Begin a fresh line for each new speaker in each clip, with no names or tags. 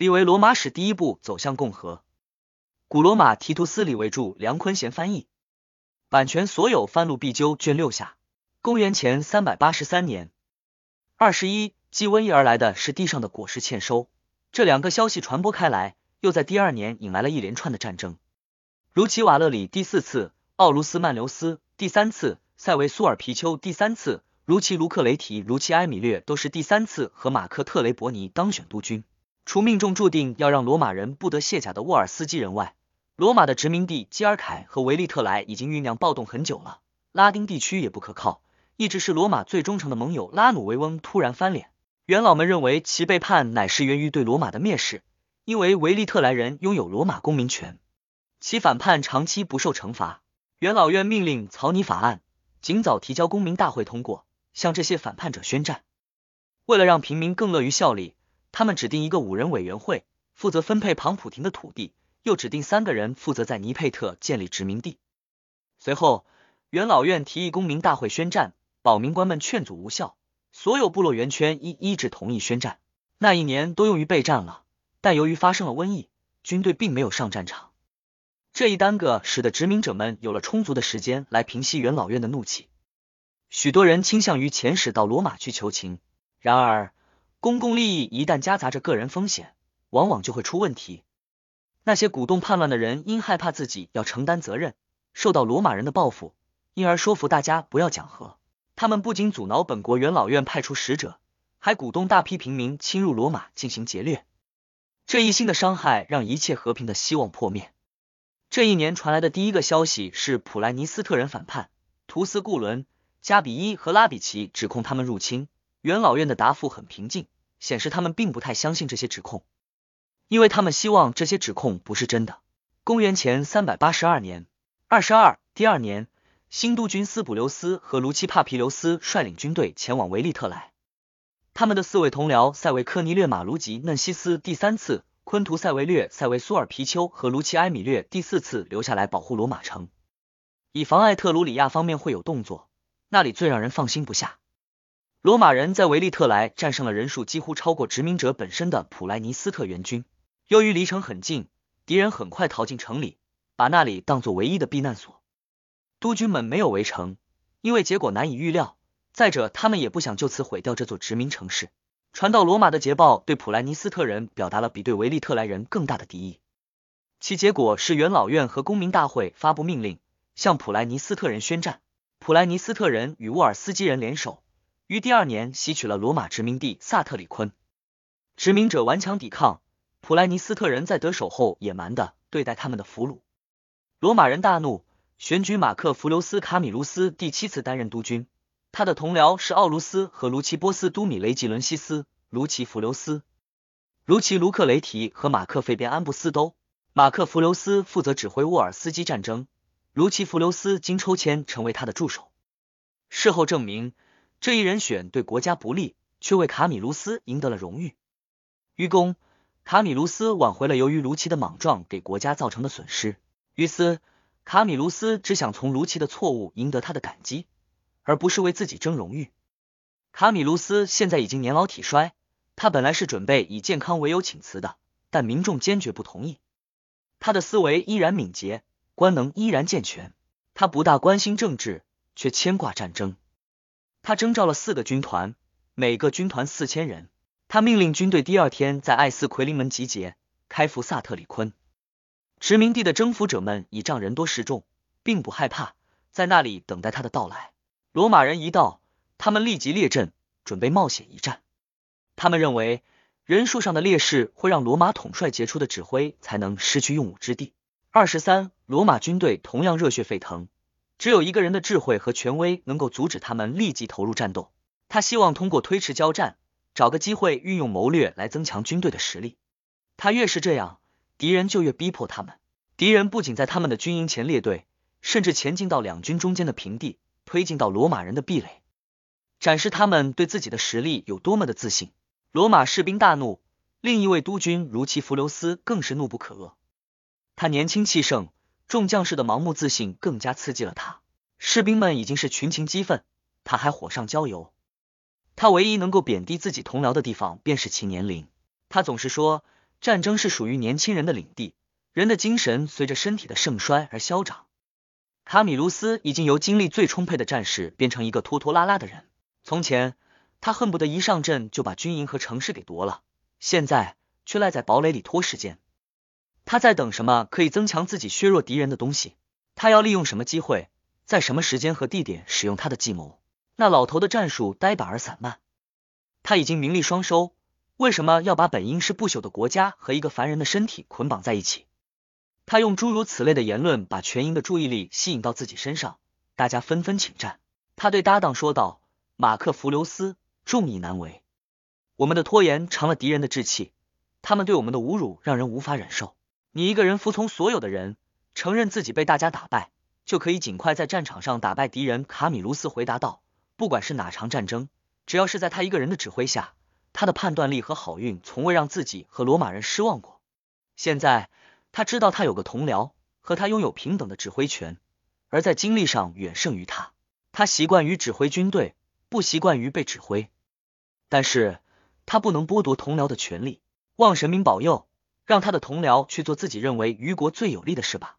立为罗马史第一步走向共和。古罗马提图斯李维著，梁坤贤翻译，版权所有，翻录必究，卷六下。公元前三百八十三年二十一，继瘟疫而来的是地上的果实欠收。这两个消息传播开来，又在第二年引来了一连串的战争，如其瓦勒里第四次，奥卢斯曼留斯第三次，塞维苏尔皮丘第三次，如其卢克雷提，如其埃米略都是第三次和马克特雷伯尼当选督军。除命中注定要让罗马人不得卸甲的沃尔斯基人外，罗马的殖民地基尔凯和维利特莱已经酝酿暴动很久了。拉丁地区也不可靠，一直是罗马最忠诚的盟友。拉努维翁突然翻脸。元老们认为其背叛乃是源于对罗马的蔑视，因为维利特莱人拥有罗马公民权，其反叛长期不受惩罚。元老院命令草拟法案，尽早提交公民大会通过，向这些反叛者宣战。为了让平民更乐于效力，他们指定一个五人委员会，负责分配庞普廷的土地，又指定三个人负责在尼佩特建立殖民地。随后，元老院提议公民大会宣战，保民官们劝阻无效。所有部落圆圈一一致同意宣战，那一年都用于备战了。但由于发生了瘟疫，军队并没有上战场。这一耽搁，使得殖民者们有了充足的时间来平息元老院的怒气。许多人倾向于遣使到罗马去求情。然而，公共利益一旦夹杂着个人风险，往往就会出问题。那些鼓动叛乱的人因害怕自己要承担责任，受到罗马人的报复，因而说服大家不要讲和。他们不仅阻挠本国元老院派出使者，还鼓动大批平民侵入罗马进行劫掠。这一新的伤害让一切和平的希望破灭。这一年传来的第一个消息是普莱尼斯特人反叛，图斯固伦、加比伊和拉比奇指控他们入侵。元老院的答复很平静，显示他们并不太相信这些指控，因为他们希望这些指控不是真的。公元前三百八十二年二十二，第二年。新督军斯普留斯和卢奇帕皮留斯率领军队前往维利特莱，他们的四位同僚塞维科尼略马卢吉嫩西斯第三次、昆图塞维略塞维苏尔皮丘和卢奇埃米略第四次留下来保护罗马城，以防艾特鲁里亚方面会有动作，那里最让人放心不下。罗马人在维利特莱战胜了人数几乎超过殖民者本身的普莱尼斯特援军，由于离城很近，敌人很快逃进城里，把那里当作唯一的避难所。督军们没有围城，因为结果难以预料。再者，他们也不想就此毁掉这座殖民城市。传到罗马的捷报对普莱尼斯特人表达了比对维利特莱人更大的敌意。其结果是元老院和公民大会发布命令，向普莱尼斯特人宣战。普莱尼斯特人与沃尔斯基人联手，于第二年吸取了罗马殖民地萨特里昆。殖民者顽强抵抗，普莱尼斯特人在得手后野蛮的对待他们的俘虏。罗马人大怒。选举马克·弗留斯·卡米卢斯第七次担任督军，他的同僚是奥卢斯和卢奇波斯都米雷吉伦西斯、卢奇弗留斯、卢奇卢克雷提和马克费边安布斯都。马克·弗留斯负责指挥沃尔斯基战争，卢奇弗留斯经抽签成为他的助手。事后证明，这一人选对国家不利，却为卡米卢斯赢得了荣誉。于公，卡米卢斯挽回了由于卢奇的莽撞给国家造成的损失。于斯。卡米卢斯只想从卢奇的错误赢得他的感激，而不是为自己争荣誉。卡米卢斯现在已经年老体衰，他本来是准备以健康为由请辞的，但民众坚决不同意。他的思维依然敏捷，官能依然健全。他不大关心政治，却牵挂战争。他征召了四个军团，每个军团四千人。他命令军队第二天在艾斯奎林门集结，开赴萨特里昆。殖民地的征服者们倚仗人多势众，并不害怕，在那里等待他的到来。罗马人一到，他们立即列阵，准备冒险一战。他们认为人数上的劣势会让罗马统帅杰出的指挥才能失去用武之地。二十三，罗马军队同样热血沸腾，只有一个人的智慧和权威能够阻止他们立即投入战斗。他希望通过推迟交战，找个机会运用谋略来增强军队的实力。他越是这样。敌人就越逼迫他们。敌人不仅在他们的军营前列队，甚至前进到两军中间的平地，推进到罗马人的壁垒，展示他们对自己的实力有多么的自信。罗马士兵大怒，另一位督军如其弗留斯更是怒不可遏。他年轻气盛，众将士的盲目自信更加刺激了他。士兵们已经是群情激愤，他还火上浇油。他唯一能够贬低自己同僚的地方，便是其年龄。他总是说。战争是属于年轻人的领地，人的精神随着身体的盛衰而消长。卡米卢斯已经由精力最充沛的战士变成一个拖拖拉拉的人。从前，他恨不得一上阵就把军营和城市给夺了，现在却赖在堡垒里拖时间。他在等什么可以增强自己、削弱敌人的东西？他要利用什么机会，在什么时间和地点使用他的计谋？那老头的战术呆板而散漫。他已经名利双收，为什么要把本应是不朽的国家和一个凡人的身体捆绑在一起？他用诸如此类的言论把全营的注意力吸引到自己身上，大家纷纷请战。他对搭档说道：“马克·弗留斯，众议难为。我们的拖延长了敌人的志气，他们对我们的侮辱让人无法忍受。你一个人服从所有的人，承认自己被大家打败，就可以尽快在战场上打败敌人。”卡米卢斯回答道：“不管是哪场战争，只要是在他一个人的指挥下，他的判断力和好运从未让自己和罗马人失望过。现在。”他知道他有个同僚，和他拥有平等的指挥权，而在精力上远胜于他。他习惯于指挥军队，不习惯于被指挥。但是他不能剥夺同僚的权利。望神明保佑，让他的同僚去做自己认为于国最有利的事吧。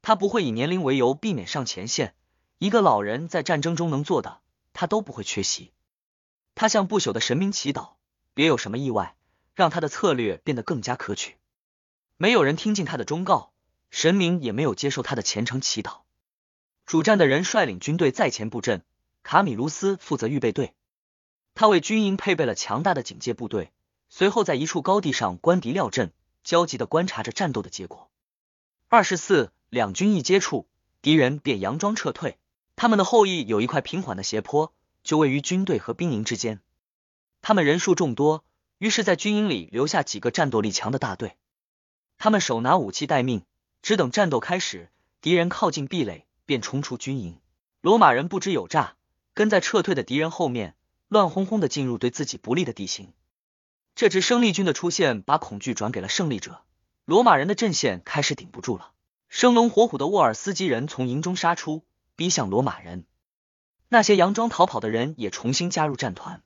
他不会以年龄为由避免上前线。一个老人在战争中能做的，他都不会缺席。他向不朽的神明祈祷，别有什么意外，让他的策略变得更加可取。没有人听进他的忠告，神明也没有接受他的虔诚祈祷。主战的人率领军队在前布阵，卡米卢斯负责预备队。他为军营配备了强大的警戒部队，随后在一处高地上观敌料阵，焦急的观察着战斗的结果。二十四，两军一接触，敌人便佯装撤退。他们的后翼有一块平缓的斜坡，就位于军队和兵营之间。他们人数众多，于是，在军营里留下几个战斗力强的大队。他们手拿武器待命，只等战斗开始，敌人靠近壁垒，便冲出军营。罗马人不知有诈，跟在撤退的敌人后面，乱哄哄的进入对自己不利的地形。这支生力军的出现，把恐惧转给了胜利者。罗马人的阵线开始顶不住了，生龙活虎的沃尔斯基人从营中杀出，逼向罗马人。那些佯装逃跑的人也重新加入战团。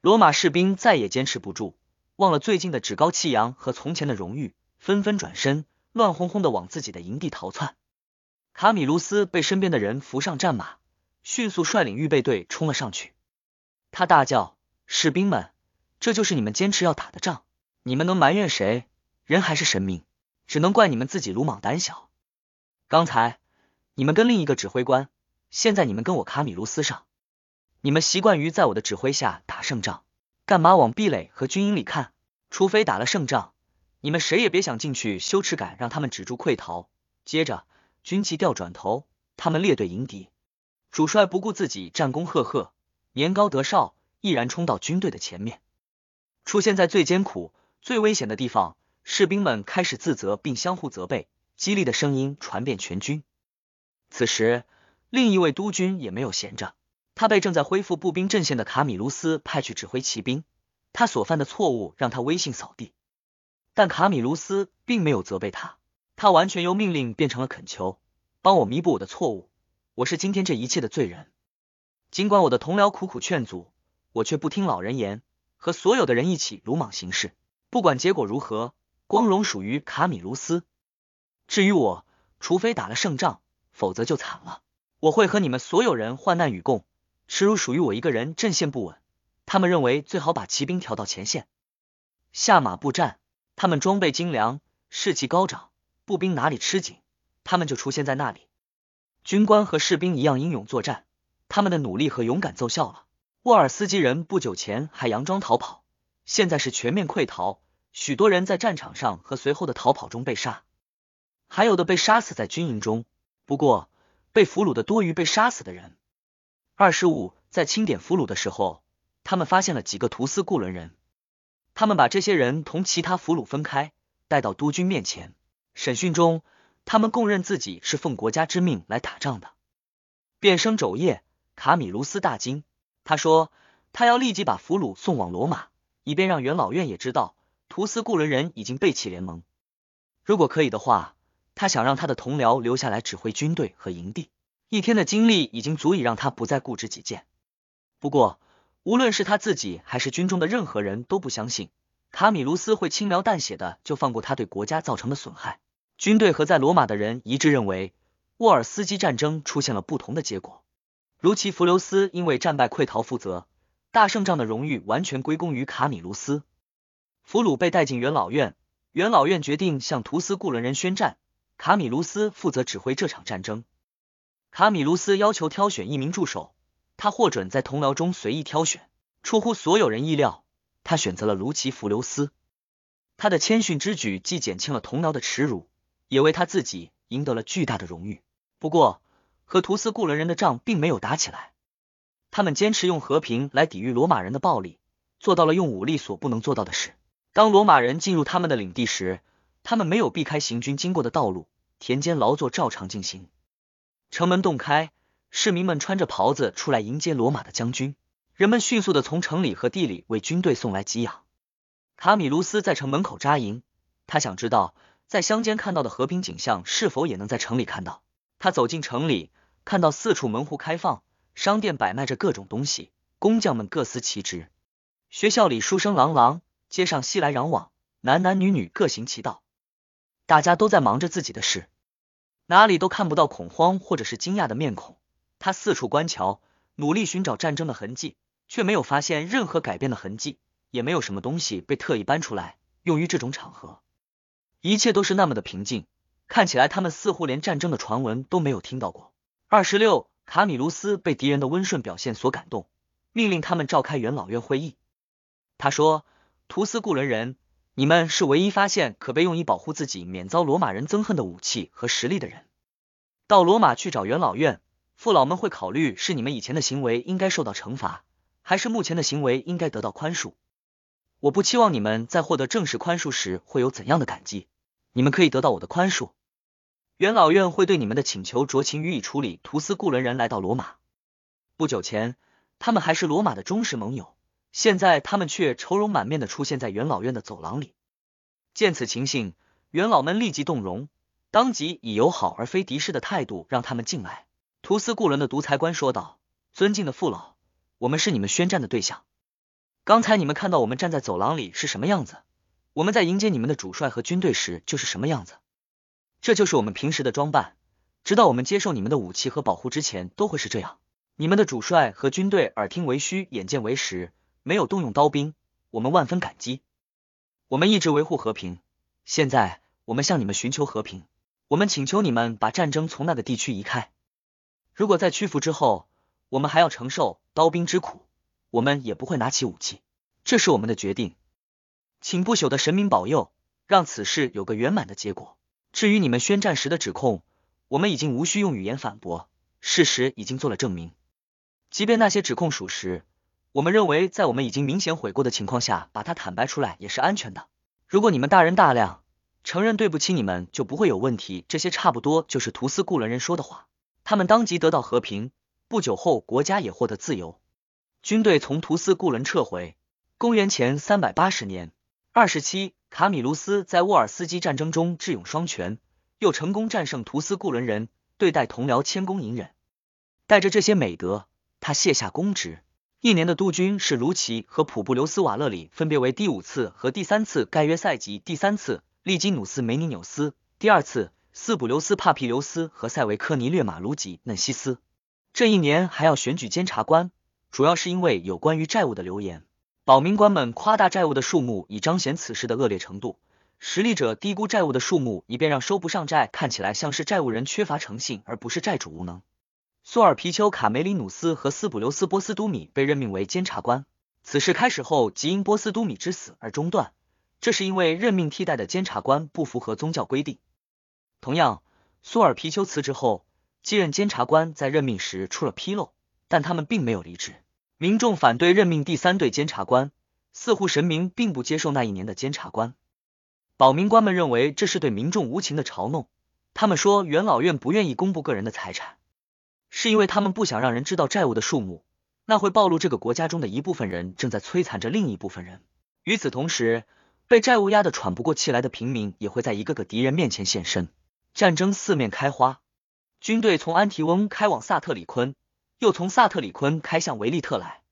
罗马士兵再也坚持不住，忘了最近的趾高气扬和从前的荣誉。纷纷转身，乱哄哄的往自己的营地逃窜。卡米卢斯被身边的人扶上战马，迅速率领预备队冲了上去。他大叫：“士兵们，这就是你们坚持要打的仗！你们能埋怨谁？人还是神明？只能怪你们自己鲁莽胆小。刚才你们跟另一个指挥官，现在你们跟我卡米卢斯上。你们习惯于在我的指挥下打胜仗，干嘛往壁垒和军营里看？除非打了胜仗。”你们谁也别想进去，羞耻感让他们止住溃逃。接着，军旗调转头，他们列队迎敌。主帅不顾自己战功赫赫，年高德少，毅然冲到军队的前面。出现在最艰苦、最危险的地方，士兵们开始自责并相互责备，激励的声音传遍全军。此时，另一位督军也没有闲着，他被正在恢复步兵阵线的卡米卢斯派去指挥骑兵。他所犯的错误让他威信扫地。但卡米卢斯并没有责备他，他完全由命令变成了恳求，帮我弥补我的错误，我是今天这一切的罪人。尽管我的同僚苦苦劝阻，我却不听老人言，和所有的人一起鲁莽行事。不管结果如何，光荣属于卡米卢斯。至于我，除非打了胜仗，否则就惨了。我会和你们所有人患难与共，耻辱属于我一个人。阵线不稳，他们认为最好把骑兵调到前线，下马步战。他们装备精良，士气高涨，步兵哪里吃紧，他们就出现在那里。军官和士兵一样英勇作战，他们的努力和勇敢奏效了。沃尔斯基人不久前还佯装逃跑，现在是全面溃逃，许多人在战场上和随后的逃跑中被杀，还有的被杀死在军营中。不过，被俘虏的多于被杀死的人。二十五，在清点俘虏的时候，他们发现了几个图斯库伦人。他们把这些人同其他俘虏分开，带到督军面前。审讯中，他们供认自己是奉国家之命来打仗的。变声肘夜，卡米卢斯大惊，他说他要立即把俘虏送往罗马，以便让元老院也知道图斯库伦人已经背弃联盟。如果可以的话，他想让他的同僚留下来指挥军队和营地。一天的经历已经足以让他不再固执己见。不过，无论是他自己还是军中的任何人都不相信，卡米卢斯会轻描淡写的就放过他对国家造成的损害。军队和在罗马的人一致认为，沃尔斯基战争出现了不同的结果。如其弗留斯因为战败溃逃负责，大胜仗的荣誉完全归功于卡米卢斯。俘虏被带进元老院，元老院决定向图斯固伦人宣战，卡米卢斯负责指挥这场战争。卡米卢斯要求挑选一名助手，他获准在同僚中随意挑选。出乎所有人意料，他选择了卢奇弗留斯。他的谦逊之举既减轻了同僚的耻辱，也为他自己赢得了巨大的荣誉。不过，和图斯固伦人的仗并没有打起来，他们坚持用和平来抵御罗马人的暴力，做到了用武力所不能做到的事。当罗马人进入他们的领地时，他们没有避开行军经过的道路，田间劳作照常进行。城门洞开，市民们穿着袍子出来迎接罗马的将军，人们迅速的从城里和地里为军队送来给养。卡米卢斯在城门口扎营，他想知道在乡间看到的和平景象是否也能在城里看到。他走进城里。看到四处门户开放，商店摆卖着各种东西，工匠们各司其职。学校里书声朗朗，街上熙来攘往，男男女女各行其道，大家都在忙着自己的事，哪里都看不到恐慌或者是惊讶的面孔。他四处观瞧，努力寻找战争的痕迹，却没有发现任何改变的痕迹，也没有什么东西被特意搬出来用于这种场合。一切都是那么的平静，看起来他们似乎连战争的传闻都没有听到过。二十六，卡米卢斯被敌人的温顺表现所感动，命令他们召开元老院会议。他说：“图斯固伦人，你们是唯一发现可被用以保护自己免遭罗马人憎恨的武器和实力的人。到罗马去找元老院，父老们会考虑是你们以前的行为应该受到惩罚，还是目前的行为应该得到宽恕。我不期望你们在获得正式宽恕时会有怎样的感激，你们可以得到我的宽恕。”元老院会对你们的请求酌情予以处理。图斯固伦人来到罗马不久前，他们还是罗马的忠实盟友，现在他们却愁容满面的出现在元老院的走廊里。见此情形，元老们立即动容，当即以友好而非敌视的态度让他们进来。图斯固伦的独裁官说道：“尊敬的父老，我们是你们宣战的对象。刚才你们看到我们站在走廊里是什么样子，我们在迎接你们的主帅和军队时就是什么样子。”这就是我们平时的装扮，直到我们接受你们的武器和保护之前，都会是这样。你们的主帅和军队耳听为虚，眼见为实，没有动用刀兵，我们万分感激。我们一直维护和平，现在我们向你们寻求和平，我们请求你们把战争从那个地区移开。如果在屈服之后，我们还要承受刀兵之苦，我们也不会拿起武器。这是我们的决定，请不朽的神明保佑，让此事有个圆满的结果。至于你们宣战时的指控，我们已经无需用语言反驳，事实已经做了证明。即便那些指控属实，我们认为在我们已经明显悔过的情况下，把它坦白出来也是安全的。如果你们大人大量，承认对不起你们，就不会有问题。这些差不多就是图斯固伦人说的话。他们当即得到和平，不久后国家也获得自由，军队从图斯固伦撤回。公元前三百八十年二十七。卡米卢斯在沃尔斯基战争中智勇双全，又成功战胜图斯固伦人，对待同僚谦恭隐忍。带着这些美德，他卸下公职。一年的督军是卢奇和普布留斯瓦勒里，分别为第五次和第三次盖约赛及第三次利基努斯梅尼纽斯，第二次斯普留斯帕皮留斯和塞维科尼略马卢吉嫩西斯。这一年还要选举监察官，主要是因为有关于债务的流言。保民官们夸大债务的数目，以彰显此事的恶劣程度；实力者低估债务的数目，以便让收不上债看起来像是债务人缺乏诚信，而不是债主无能。苏尔皮丘卡梅里努斯和斯普留斯波斯都米被任命为监察官。此事开始后即因波斯都米之死而中断，这是因为任命替代的监察官不符合宗教规定。同样，苏尔皮丘辞职后，继任监察官在任命时出了纰漏，但他们并没有离职。民众反对任命第三队监察官，似乎神明并不接受那一年的监察官。保民官们认为这是对民众无情的嘲弄。他们说，元老院不愿意公布个人的财产，是因为他们不想让人知道债务的数目，那会暴露这个国家中的一部分人正在摧残着另一部分人。与此同时，被债务压得喘不过气来的平民也会在一个个敌人面前现身。战争四面开花，军队从安提翁开往萨特里昆。又从萨特里昆开向维利特来，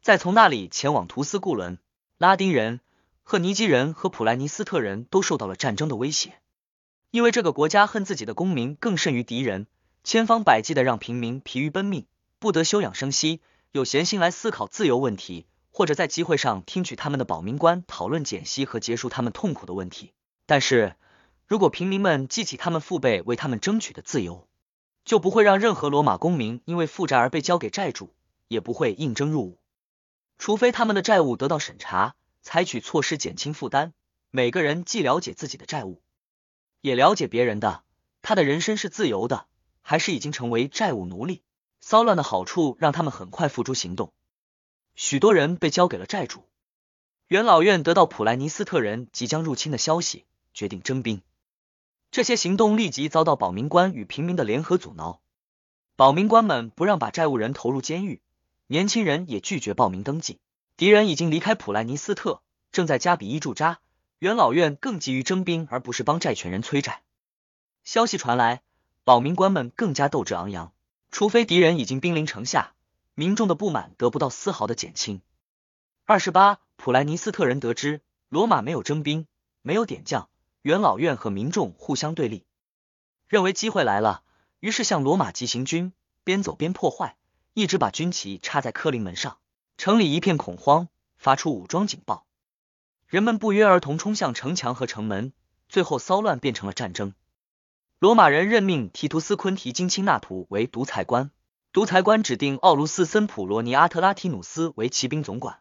再从那里前往图斯固伦。拉丁人、赫尼基人和普莱尼斯特人都受到了战争的威胁，因为这个国家恨自己的公民更甚于敌人，千方百计的让平民疲于奔命，不得休养生息，有闲心来思考自由问题，或者在集会上听取他们的保民官讨论减息和结束他们痛苦的问题。但是如果平民们记起他们父辈为他们争取的自由，就不会让任何罗马公民因为负债而被交给债主，也不会应征入伍，除非他们的债务得到审查。采取措施减轻负担。每个人既了解自己的债务，也了解别人的，他的人生是自由的，还是已经成为债务奴隶？骚乱的好处让他们很快付诸行动。许多人被交给了债主。元老院得到普莱尼斯特人即将入侵的消息，决定征兵。这些行动立即遭到保民官与平民的联合阻挠。保民官们不让把债务人投入监狱，年轻人也拒绝报名登记。敌人已经离开普莱尼斯特，正在加比伊驻扎。元老院更急于征兵，而不是帮债权人催债。消息传来，保民官们更加斗志昂扬。除非敌人已经兵临城下，民众的不满得不到丝毫的减轻。二十八，普莱尼斯特人得知罗马没有征兵，没有点将，元老院和民众互相对立，认为机会来了，于是向罗马急行军，边走边破坏，一直把军旗插在科林门上。城里一片恐慌，发出武装警报，人们不约而同冲向城墙和城门，最后骚乱变成了战争。罗马人任命提图斯昆提金钦纳图为独裁官，独裁官指定奥卢斯森普罗尼阿特拉提努斯为骑兵总管。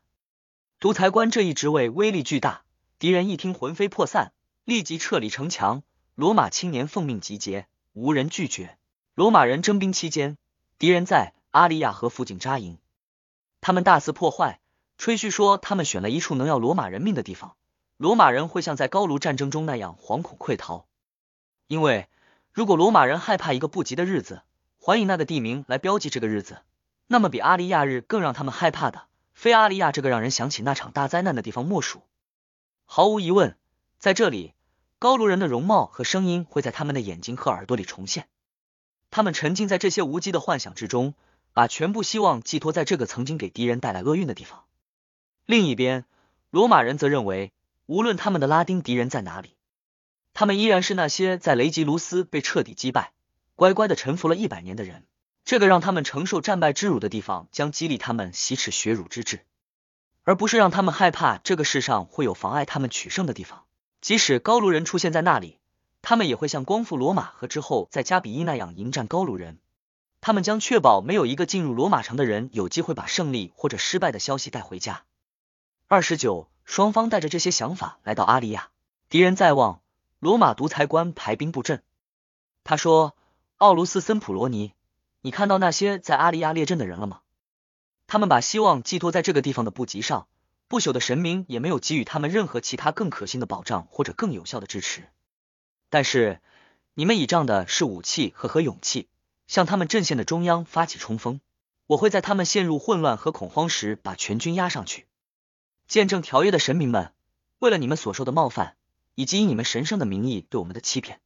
独裁官这一职位威力巨大，敌人一听魂飞魄散，立即撤离城墙。罗马青年奉命集结，无人拒绝。罗马人征兵期间，敌人在阿利亚河附近扎营。他们大肆破坏，吹嘘说他们选了一处能要罗马人命的地方，罗马人会像在高卢战争中那样惶恐溃逃。因为如果罗马人害怕一个不吉的日子，还以那个地名来标记这个日子，那么比阿利亚日更让他们害怕的，非阿利亚这个让人想起那场大灾难的地方莫属。毫无疑问，在这里，高卢人的容貌和声音会在他们的眼睛和耳朵里重现，他们沉浸在这些无稽的幻想之中。把全部希望寄托在这个曾经给敌人带来厄运的地方。另一边，罗马人则认为，无论他们的拉丁敌人在哪里，他们依然是那些在雷吉卢斯被彻底击败、乖乖的臣服了一百年的人。这个让他们承受战败之辱的地方，将激励他们洗耻血辱之志，而不是让他们害怕这个世上会有妨碍他们取胜的地方。即使高卢人出现在那里，他们也会像光复罗马和之后在加比伊那样迎战高卢人。他们将确保没有一个进入罗马城的人有机会把胜利或者失败的消息带回家。二十九，双方带着这些想法来到阿利亚，敌人在望，罗马独裁官排兵布阵。他说：“奥卢斯森普罗尼，你看到那些在阿利亚列阵的人了吗？他们把希望寄托在这个地方的布吉上，不朽的神明也没有给予他们任何其他更可信的保障或者更有效的支持。但是你们倚仗的是武器和和勇气。”向他们阵线的中央发起冲锋，我会在他们陷入混乱和恐慌时把全军压上去。见证条约的神明们，为了你们所受的冒犯，以及以你们神圣的名义对我们的欺骗，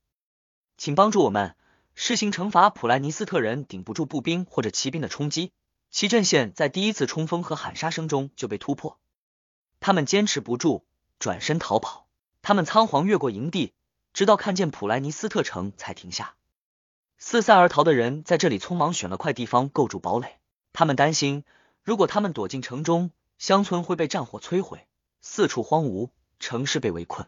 请帮助我们施行惩罚。普莱尼斯特人顶不住步兵或者骑兵的冲击，其阵线在第一次冲锋和喊杀声中就被突破。他们坚持不住，转身逃跑。他们仓皇越过营地，直到看见普莱尼斯特城才停下。四散而逃的人在这里匆忙选了块地方构筑堡垒，他们担心，如果他们躲进城中，乡村会被战火摧毁，四处荒芜，城市被围困。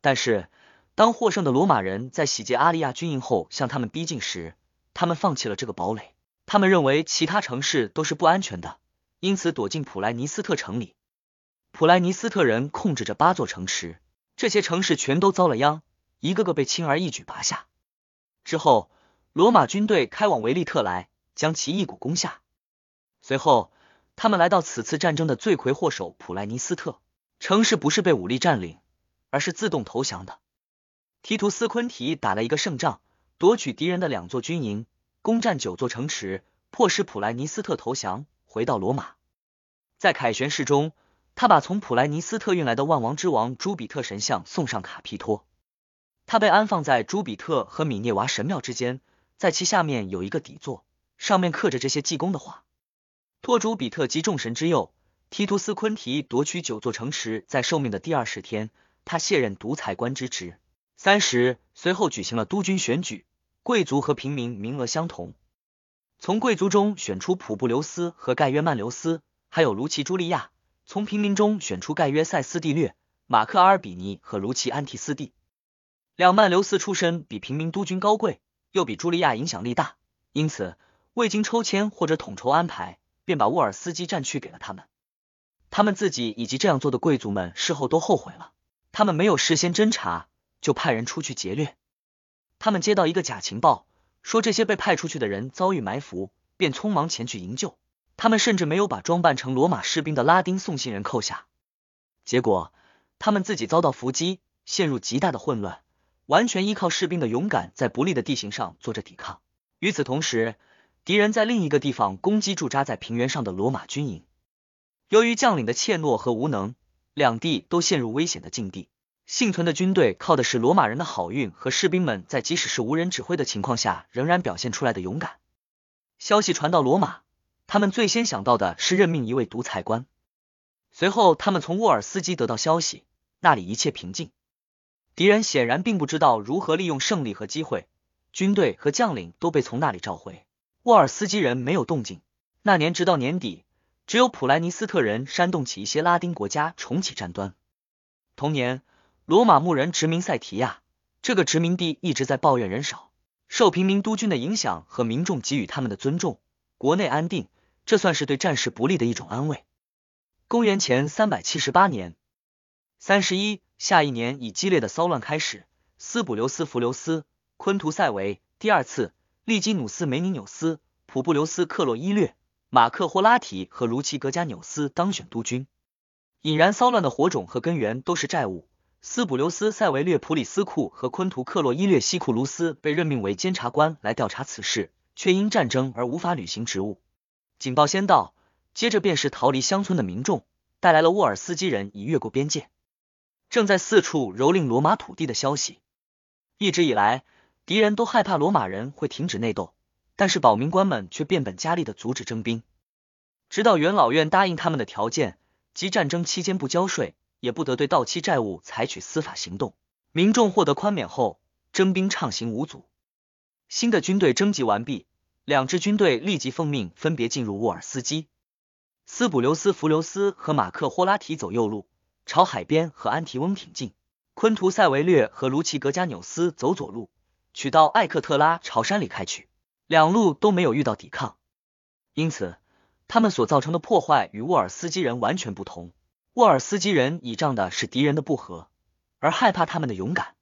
但是，当获胜的罗马人在洗劫阿利亚军营后向他们逼近时，他们放弃了这个堡垒。他们认为其他城市都是不安全的，因此躲进普莱尼斯特城里。普莱尼斯特人控制着八座城池，这些城市全都遭了殃，一个个被轻而易举拔下。之后。罗马军队开往维利特来，将其一鼓攻下。随后，他们来到此次战争的罪魁祸首普莱尼斯特城市，不是被武力占领，而是自动投降的。提图斯昆提打了一个胜仗，夺取敌人的两座军营，攻占九座城池，迫使普莱尼斯特投降，回到罗马。在凯旋式中，他把从普莱尼斯特运来的万王之王朱比特神像送上卡皮托，他被安放在朱比特和米涅娃神庙之间。在其下面有一个底座，上面刻着这些济公的话：托朱比特及众神之佑，提图斯昆提夺取九座城池，在受命的第二十天，他卸任独裁官之职。三十，随后举行了督军选举，贵族和平民名额相同。从贵族中选出普布留斯和盖约曼留斯，还有卢奇朱利亚；从平民中选出盖约塞斯蒂略、马克阿尔比尼和卢奇安提斯蒂。两曼留斯出身比平民督军高贵，又比朱利亚影响力大，因此未经抽签或者统筹安排，便把沃尔斯基占去给了他们。他们自己以及这样做的贵族们事后都后悔了，他们没有事先侦查，就派人出去劫掠。他们接到一个假情报。说这些被派出去的人遭遇埋伏，便匆忙前去营救。他们甚至没有把装扮成罗马士兵的拉丁送信人扣下。结果，他们自己遭到伏击，陷入极大的混乱，完全依靠士兵的勇敢，在不利的地形上做着抵抗。与此同时，敌人在另一个地方攻击驻扎在平原上的罗马军营。由于将领的怯懦和无能，两地都陷入危险的境地。幸存的军队靠的是罗马人的好运和士兵们在即使是无人指挥的情况下仍然表现出来的勇敢。消息传到罗马，他们最先想到的是任命一位独裁官。随后，他们从沃尔斯基得到消息，那里一切平静。敌人显然并不知道如何利用胜利和机会，军队和将领都被从那里召回。沃尔斯基人没有动静。那年直到年底，只有普莱尼斯特人煽动起一些拉丁国家重启战端。同年。罗马牧人殖民塞提亚，这个殖民地一直在抱怨人少，受平民督军的影响和民众给予他们的尊重，国内安定，这算是对战事不利的一种安慰。公元前三百七十八年三十一，下一年以激烈的骚乱开始，斯普留斯·弗留斯、昆图塞维、第二次利基努斯·梅尼纽斯、普布留斯·克洛伊略、马克霍拉提和卢奇格加纽斯当选督军。引燃骚乱的火种和根源都是债务。斯普留斯·塞维略普里斯库和昆图克洛伊略西库卢斯被任命为监察官来调查此事，却因战争而无法履行职务。警报先到，接着便是逃离乡村的民众带来了沃尔斯基人已越过边界，正在四处蹂躏罗马土地的消息。一直以来，敌人都害怕罗马人会停止内斗，但是保民官们却变本加厉的阻止征兵，直到元老院答应他们的条件，即战争期间不交税。也不得对到期债务采取司法行动。民众获得宽免后，征兵畅行无阻。新的军队征集完毕，两支军队立即奉命分别进入沃尔斯基。斯普留斯·弗留斯和马克·霍拉提走右路，朝海边和安提翁挺进；昆图塞维略和卢奇格加纽斯走左路，取到艾克特拉，朝山里开去。两路都没有遇到抵抗，因此他们所造成的破坏与沃尔斯基人完全不同。沃尔斯基人倚仗的是敌人的不和，而害怕他们的勇敢，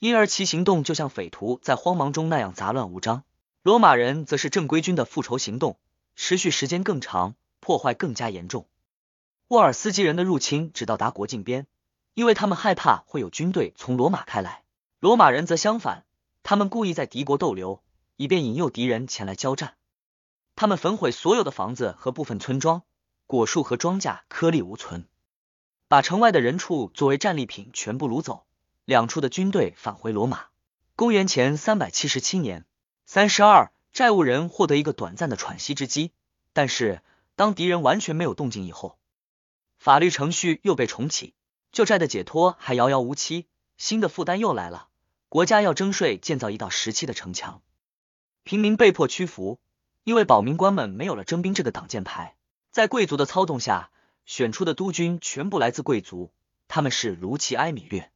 因而其行动就像匪徒在荒忙中那样杂乱无章。罗马人则是正规军的复仇行动，持续时间更长，破坏更加严重。沃尔斯基人的入侵只到达国境边，因为他们害怕会有军队从罗马开来。罗马人则相反，他们故意在敌国逗留，以便引诱敌人前来交战。他们焚毁所有的房子和部分村庄。果树和庄稼颗粒无存，把城外的人畜作为战利品全部掳走。两处的军队返回罗马。公元前三百七十七年三十二，债务人获得一个短暂的喘息之机，但是当敌人完全没有动静以后，法律程序又被重启，旧债的解脱还遥遥无期，新的负担又来了。国家要征税建造一道时期的城墙，平民被迫屈服，因为保民官们没有了征兵这个挡箭牌。在贵族的操纵下，选出的督军全部来自贵族，他们是卢奇埃米略、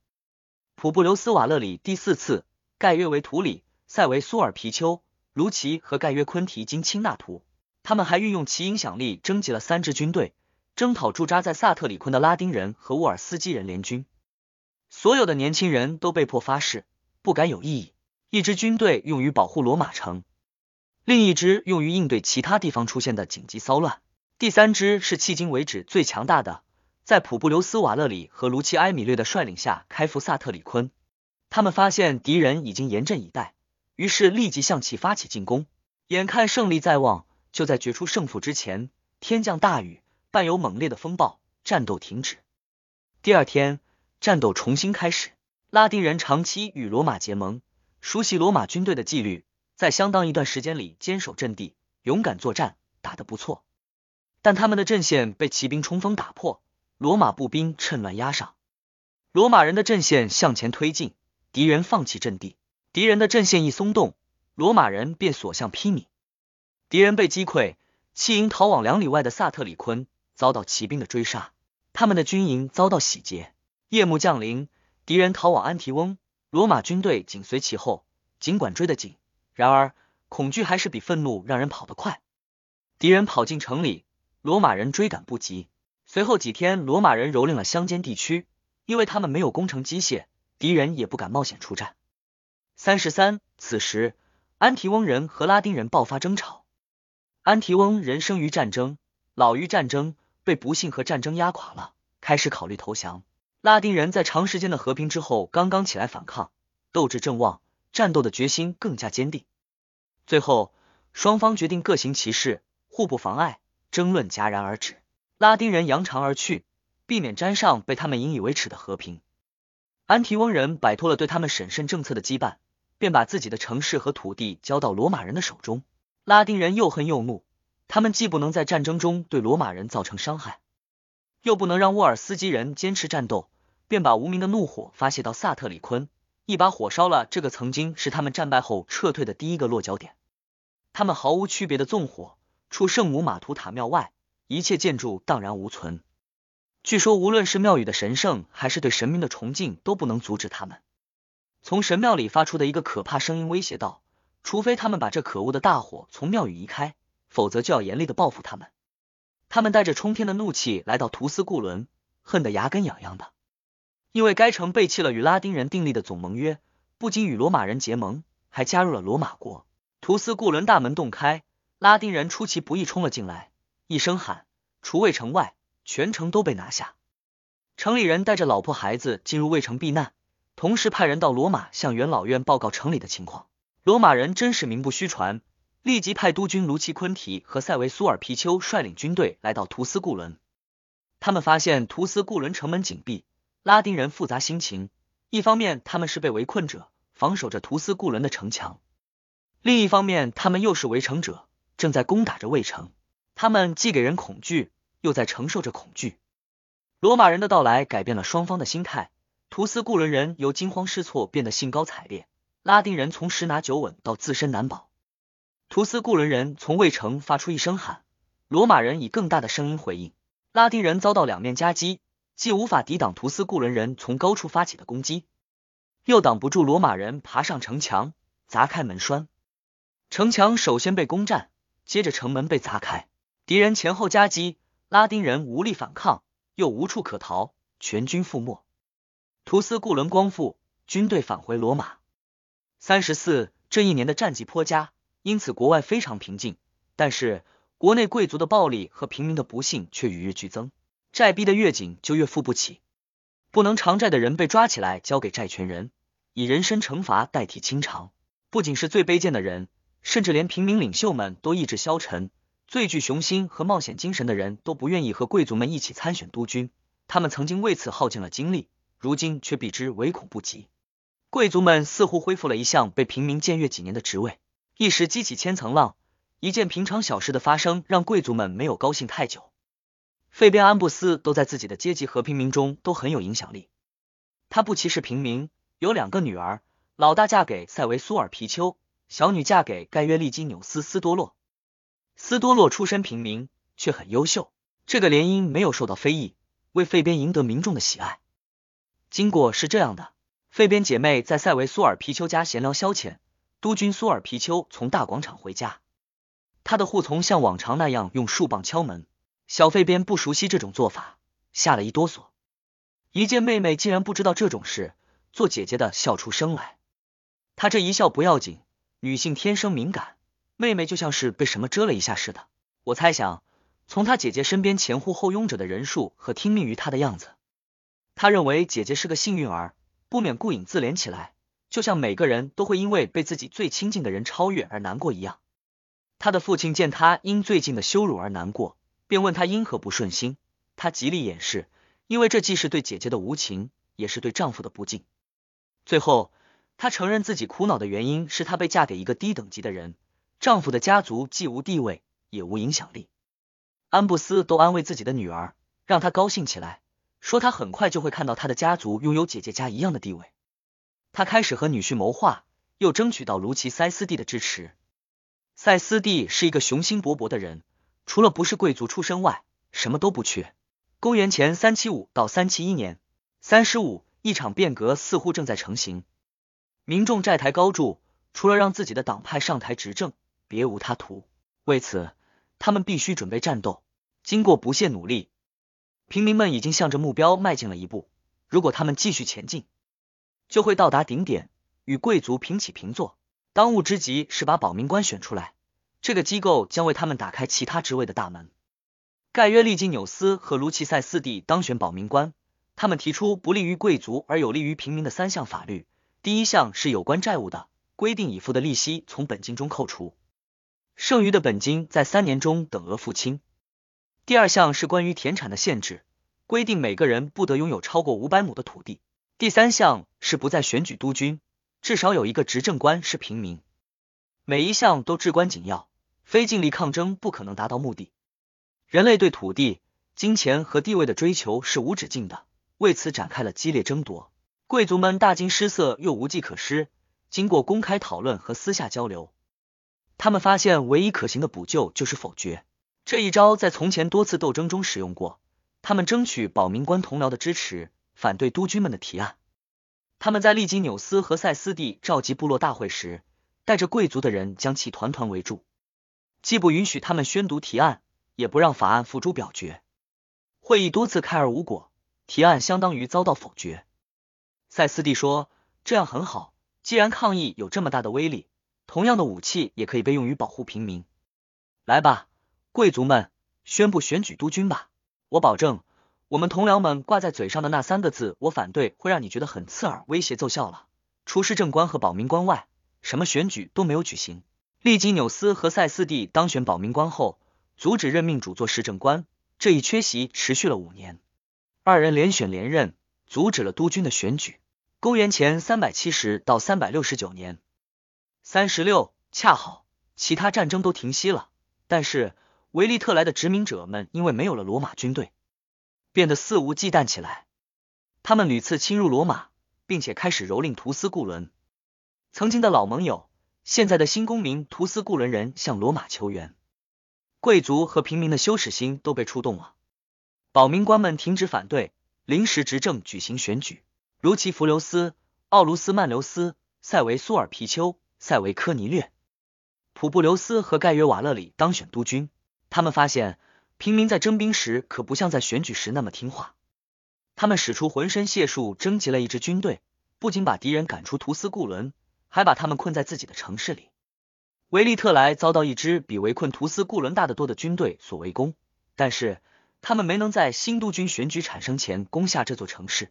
普布留斯瓦勒里第四次、盖约维图里、塞维苏尔皮丘、卢奇和盖约昆提金钦纳图。他们还运用其影响力征集了三支军队，征讨驻扎在萨特里昆的拉丁人和沃尔斯基人联军。所有的年轻人都被迫发誓，不敢有异议。一支军队用于保护罗马城，另一支用于应对其他地方出现的紧急骚乱。第三支是迄今为止最强大的，在普布留斯瓦勒里和卢奇埃米略的率领下开赴萨特里昆。他们发现敌人已经严阵以待，于是立即向其发起进攻。眼看胜利在望，就在决出胜负之前，天降大雨，伴有猛烈的风暴，战斗停止。第二天，战斗重新开始。拉丁人长期与罗马结盟，熟悉罗马军队的纪律，在相当一段时间里坚守阵地，勇敢作战，打得不错。但他们的阵线被骑兵冲锋打破，罗马步兵趁乱压上，罗马人的阵线向前推进，敌人放弃阵地，敌人的阵线一松动，罗马人便所向披靡，敌人被击溃，弃营逃往两里外的萨特里昆，遭到骑兵的追杀，他们的军营遭到洗劫。夜幕降临，敌人逃往安提翁，罗马军队紧随其后，尽管追得紧，然而恐惧还是比愤怒让人跑得快。敌人跑进城里，罗马人追赶不及。随后几天，罗马人蹂躏了乡间地区，因为他们没有工程机械，敌人也不敢冒险出战。三十三，此时安提翁人和拉丁人爆发争吵。安提翁人生于战争，老于战争，被不幸和战争压垮了，开始考虑投降。拉丁人在长时间的和平之后，刚刚起来反抗，斗志正旺，战斗的决心更加坚定。最后，双方决定各行其事，互不妨碍，争论戛然而止。拉丁人扬长而去，避免沾上被他们引以为耻的和平。安提翁人摆脱了对他们审慎政策的羁绊，便把自己的城市和土地交到罗马人的手中。拉丁人又恨又怒，他们既不能在战争中对罗马人造成伤害，又不能让沃尔斯基人坚持战斗，便把无名的怒火发泄到萨特里昆，一把火烧了这个曾经是他们战败后撤退的第一个落脚点。他们毫无区别的纵火，出圣母玛图塔庙外。一切建筑荡然无存。据说，无论是庙宇的神圣，还是对神明的崇敬，都不能阻止他们。从神庙里发出的一个可怕声音威胁道：“除非他们把这可恶的大火从庙宇移开，否则就要严厉的报复他们。”他们带着冲天的怒气来到图斯固伦，恨得牙根痒痒的，因为该城背弃了与拉丁人订立的总盟约，不仅与罗马人结盟，还加入了罗马国。图斯固伦大门洞开，拉丁人出其不意冲了进来。一声喊，除卫城外，全城都被拿下。城里人带着老婆孩子进入卫城避难，同时派人到罗马向元老院报告城里的情况。罗马人真是名不虚传，立即派督军卢奇昆提和塞维苏尔皮丘率领军队来到图斯固伦。他们发现图斯固伦城门紧闭，拉丁人复杂心情。一方面他们是被围困者，防守着图斯固伦的城墙；另一方面他们又是围城者，正在攻打着卫城。他们既给人恐惧，又在承受着恐惧。罗马人的到来改变了双方的心态，图斯库伦人由惊慌失措变得兴高采烈，拉丁人从十拿九稳到自身难保。图斯库伦人从卫城发出一声喊，罗马人以更大的声音回应。拉丁人遭到两面夹击，既无法抵挡图斯库伦人从高处发起的攻击，又挡不住罗马人爬上城墙砸开门栓。城墙首先被攻占，接着城门被砸开。敌人前后夹击，拉丁人无力反抗，又无处可逃，全军覆没。图斯固伦光复，军队返回罗马。三十四，这一年的战绩颇佳，因此国外非常平静。但是国内贵族的暴力和平民的不幸却与日俱增，债逼的越紧就越付不起，不能偿债的人被抓起来交给债权人，以人身惩罚代替清偿。不仅是最卑贱的人，甚至连平民领袖们都意志消沉。最具雄心和冒险精神的人都不愿意和贵族们一起参选督军，他们曾经为此耗尽了精力，如今却避之唯恐不及。贵族们似乎恢复了一项被平民僭越几年的职位，一时激起千层浪。一件平常小事的发生，让贵族们没有高兴太久。费边安布斯都在自己的阶级和平民中都很有影响力，他不歧视平民，有两个女儿，老大嫁给塞维苏尔皮丘，小女嫁给盖约利基纽斯斯多洛。斯多洛出身平民，却很优秀。这个联姻没有受到非议，为费边赢得民众的喜爱。经过是这样的：费边姐妹在塞维苏尔皮丘家闲聊消遣，督军苏尔皮丘从大广场回家，他的护从像往常那样用树棒敲门。小费边不熟悉这种做法，吓了一哆嗦。一见妹妹竟然不知道这种事，做姐姐的笑出声来。他这一笑不要紧，女性天生敏感。妹妹就像是被什么蛰了一下似的。我猜想，从她姐姐身边前呼后拥着的人数和听命于她的样子，他认为姐姐是个幸运儿，不免顾影自怜起来，就像每个人都会因为被自己最亲近的人超越而难过一样。他的父亲见他因最近的羞辱而难过，便问他因何不顺心。他极力掩饰，因为这既是对姐姐的无情，也是对丈夫的不敬。最后，他承认自己苦恼的原因是她被嫁给一个低等级的人。丈夫的家族既无地位，也无影响力。安布斯都安慰自己的女儿，让她高兴起来，说他很快就会看到他的家族拥有姐姐家一样的地位。他开始和女婿谋划，又争取到卢奇塞斯蒂的支持。塞斯蒂是一个雄心勃勃的人，除了不是贵族出身外，什么都不缺。公元前三七五到三七一年，三十五，一场变革似乎正在成型。民众债台高筑，除了让自己的党派上台执政，别无他途。为此，他们必须准备战斗。经过不懈努力，平民们已经向着目标迈进了一步。如果他们继续前进，就会到达顶点，与贵族平起平坐。当务之急是把保民官选出来，这个机构将为他们打开其他职位的大门。盖约·利金纽斯和卢奇塞四弟当选保民官，他们提出不利于贵族而有利于平民的三项法律。第一项是有关债务的，规定已付的利息从本金中扣除，剩余的本金在三年中等额付清。第二项是关于田产的限制，规定每个人不得拥有超过五百亩的土地。第三项是不再选举督军。至少有一个执政官是平民，每一项都至关紧要，非尽力抗争不可能达到目的。人类对土地、金钱和地位的追求是无止境的，为此展开了激烈争夺。贵族们大惊失色又无计可施，经过公开讨论和私下交流，他们发现唯一可行的补救就是否决。这一招在从前多次斗争中使用过。他们争取保民官同僚的支持，反对督军们的提案。他们在利基纽斯和塞斯蒂召集部落大会时，带着贵族的人将其团团围住，既不允许他们宣读提案，也不让法案付诸表决。会议多次开而无果，提案相当于遭到否决。塞斯蒂说：“这样很好，既然抗议有这么大的威力，同样的武器也可以被用于保护平民。来吧，贵族们，宣布选举督军吧！我保证。”我们同僚们挂在嘴上的那三个字“我反对”会让你觉得很刺耳，威胁奏效了。除市政官和保民官外，什么选举都没有举行。利基纽斯和塞斯蒂当选保民官后，阻止任命主做市政官，这一缺席持续了五年。二人连选连任，阻止了督军的选举。公元前三百七十到三百六十九年，三十六，恰好其他战争都停息了，但是维利特来的殖民者们因为没有了罗马军队。变得肆无忌惮起来。他们屡次侵入罗马，并且开始蹂躏图斯固伦。曾经的老盟友，现在的新公民图斯固伦人向罗马求援。贵族和平民的羞耻心都被触动了。保民官们停止反对，临时执政举行选举。如其弗留斯、奥卢斯曼留斯、塞维苏尔皮丘、塞维科尼略、普布留斯和盖约瓦勒里当选督军。他们发现。平民在征兵时可不像在选举时那么听话，他们使出浑身解数征集了一支军队，不仅把敌人赶出图斯固伦，还把他们困在自己的城市里。维利特莱遭到一支比围困图斯固伦大得多的军队所围攻，但是他们没能在新督军选举产生前攻下这座城市。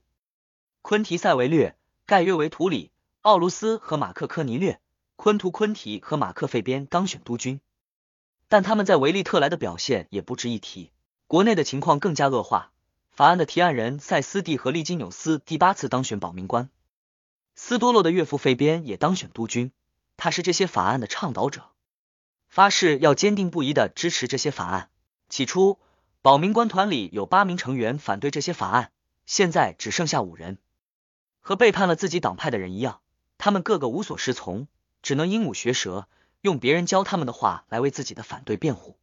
昆提塞维略、盖约维图里、奥卢斯和马克科尼略、昆图昆提和马克费边当选督军。但他们在维利特莱的表现也不值一提。国内的情况更加恶化。法案的提案人塞斯蒂和利金纽斯第八次当选保民官，斯多洛的岳父费边也当选督军，他是这些法案的倡导者，发誓要坚定不移的支持这些法案。起初，保民官团里有八名成员反对这些法案，现在只剩下五人。和背叛了自己党派的人一样，他们个个无所适从，只能鹦鹉学舌。用别人教他们的话来为自己的反对辩护，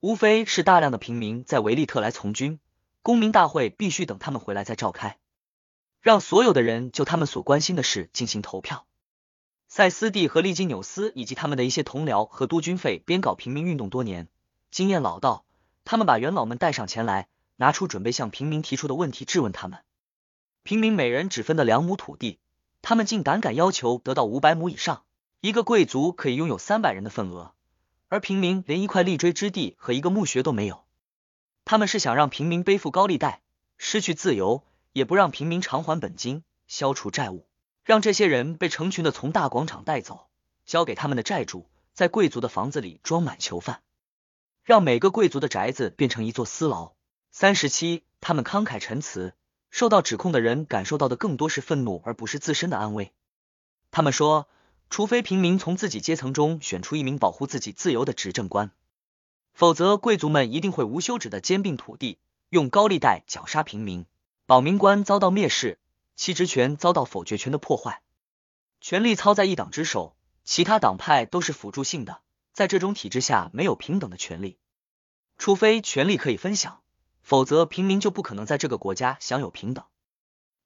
无非是大量的平民在维利特来从军，公民大会必须等他们回来再召开，让所有的人就他们所关心的事进行投票。塞斯蒂和利金纽斯以及他们的一些同僚和督军费边搞平民运动多年，经验老道，他们把元老们带上前来，拿出准备向平民提出的问题质问他们。平民每人只分的两亩土地，他们竟胆敢要求得到五百亩以上。一个贵族可以拥有三百人的份额，而平民连一块立锥之地和一个墓穴都没有。他们是想让平民背负高利贷，失去自由，也不让平民偿还本金，消除债务，让这些人被成群的从大广场带走，交给他们的债主，在贵族的房子里装满囚犯，让每个贵族的宅子变成一座私牢。三十七，他们慷慨陈词，受到指控的人感受到的更多是愤怒，而不是自身的安慰。他们说。除非平民从自己阶层中选出一名保护自己自由的执政官，否则贵族们一定会无休止的兼并土地，用高利贷绞杀平民，保民官遭到蔑视，其职权遭到否决权的破坏，权力操在一党之手，其他党派都是辅助性的。在这种体制下，没有平等的权利，除非权力可以分享，否则平民就不可能在这个国家享有平等。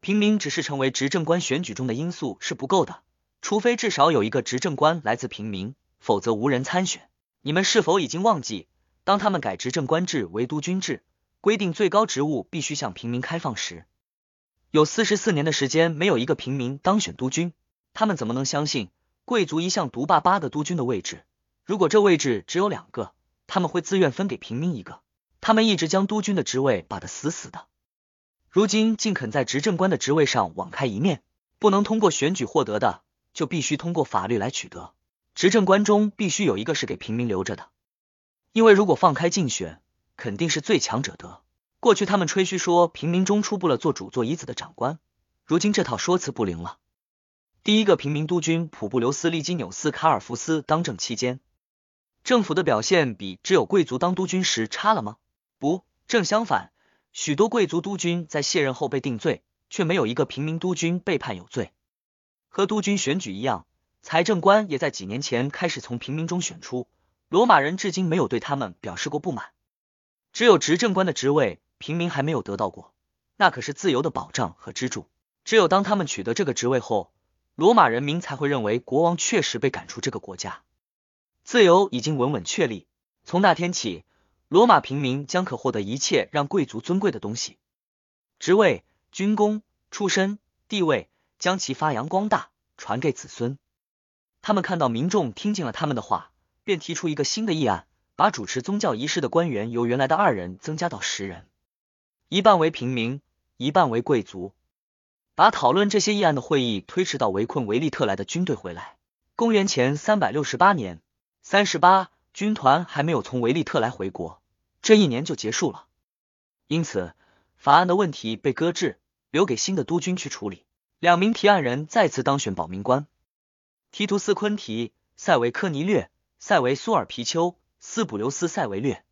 平民只是成为执政官选举中的因素是不够的，除非至少有一个执政官来自平民，否则无人参选。你们是否已经忘记，当他们改执政官制为督军制，规定最高职务必须向平民开放时，有四十四年的时间没有一个平民当选督军，他们怎么能相信贵族一向独霸八个督军的位置？如果这位置只有两个，他们会自愿分给平民一个。他们一直将督军的职位把得死死的，如今竟肯在执政官的职位上网开一面，不能通过选举获得的，就必须通过法律来取得。执政官中必须有一个是给平民留着的，因为如果放开竞选，肯定是最强者得。过去他们吹嘘说平民中出不了做主做椅子的长官，如今这套说辞不灵了。第一个平民督军普布留斯·利基纽斯·卡尔福斯当政期间。政府的表现比只有贵族当督军时差了吗？不，正相反，许多贵族督军在卸任后被定罪，却没有一个平民督军被判有罪。和督军选举一样，财政官也在几年前开始从平民中选出，罗马人至今没有对他们表示过不满。只有执政官的职位，平民还没有得到过，那可是自由的保障和支柱。只有当他们取得这个职位后，罗马人民才会认为国王确实被赶出这个国家。自由已经稳稳确立。从那天起，罗马平民将可获得一切让贵族尊贵的东西：职位、军功、出身、地位，将其发扬光大，传给子孙。他们看到民众听进了他们的话，便提出一个新的议案，把主持宗教仪式的官员由原来的二人增加到十人，一半为平民，一半为贵族。把讨论这些议案的会议推迟到围困维利特来的军队回来。公元前三百六十八年。三十八军团还没有从维利特来回国，这一年就结束了。因此，法案的问题被搁置，留给新的督军去处理。两名提案人再次当选保民官：提图斯·昆提、塞维科尼略、塞维苏尔皮丘、斯普留斯·塞维略、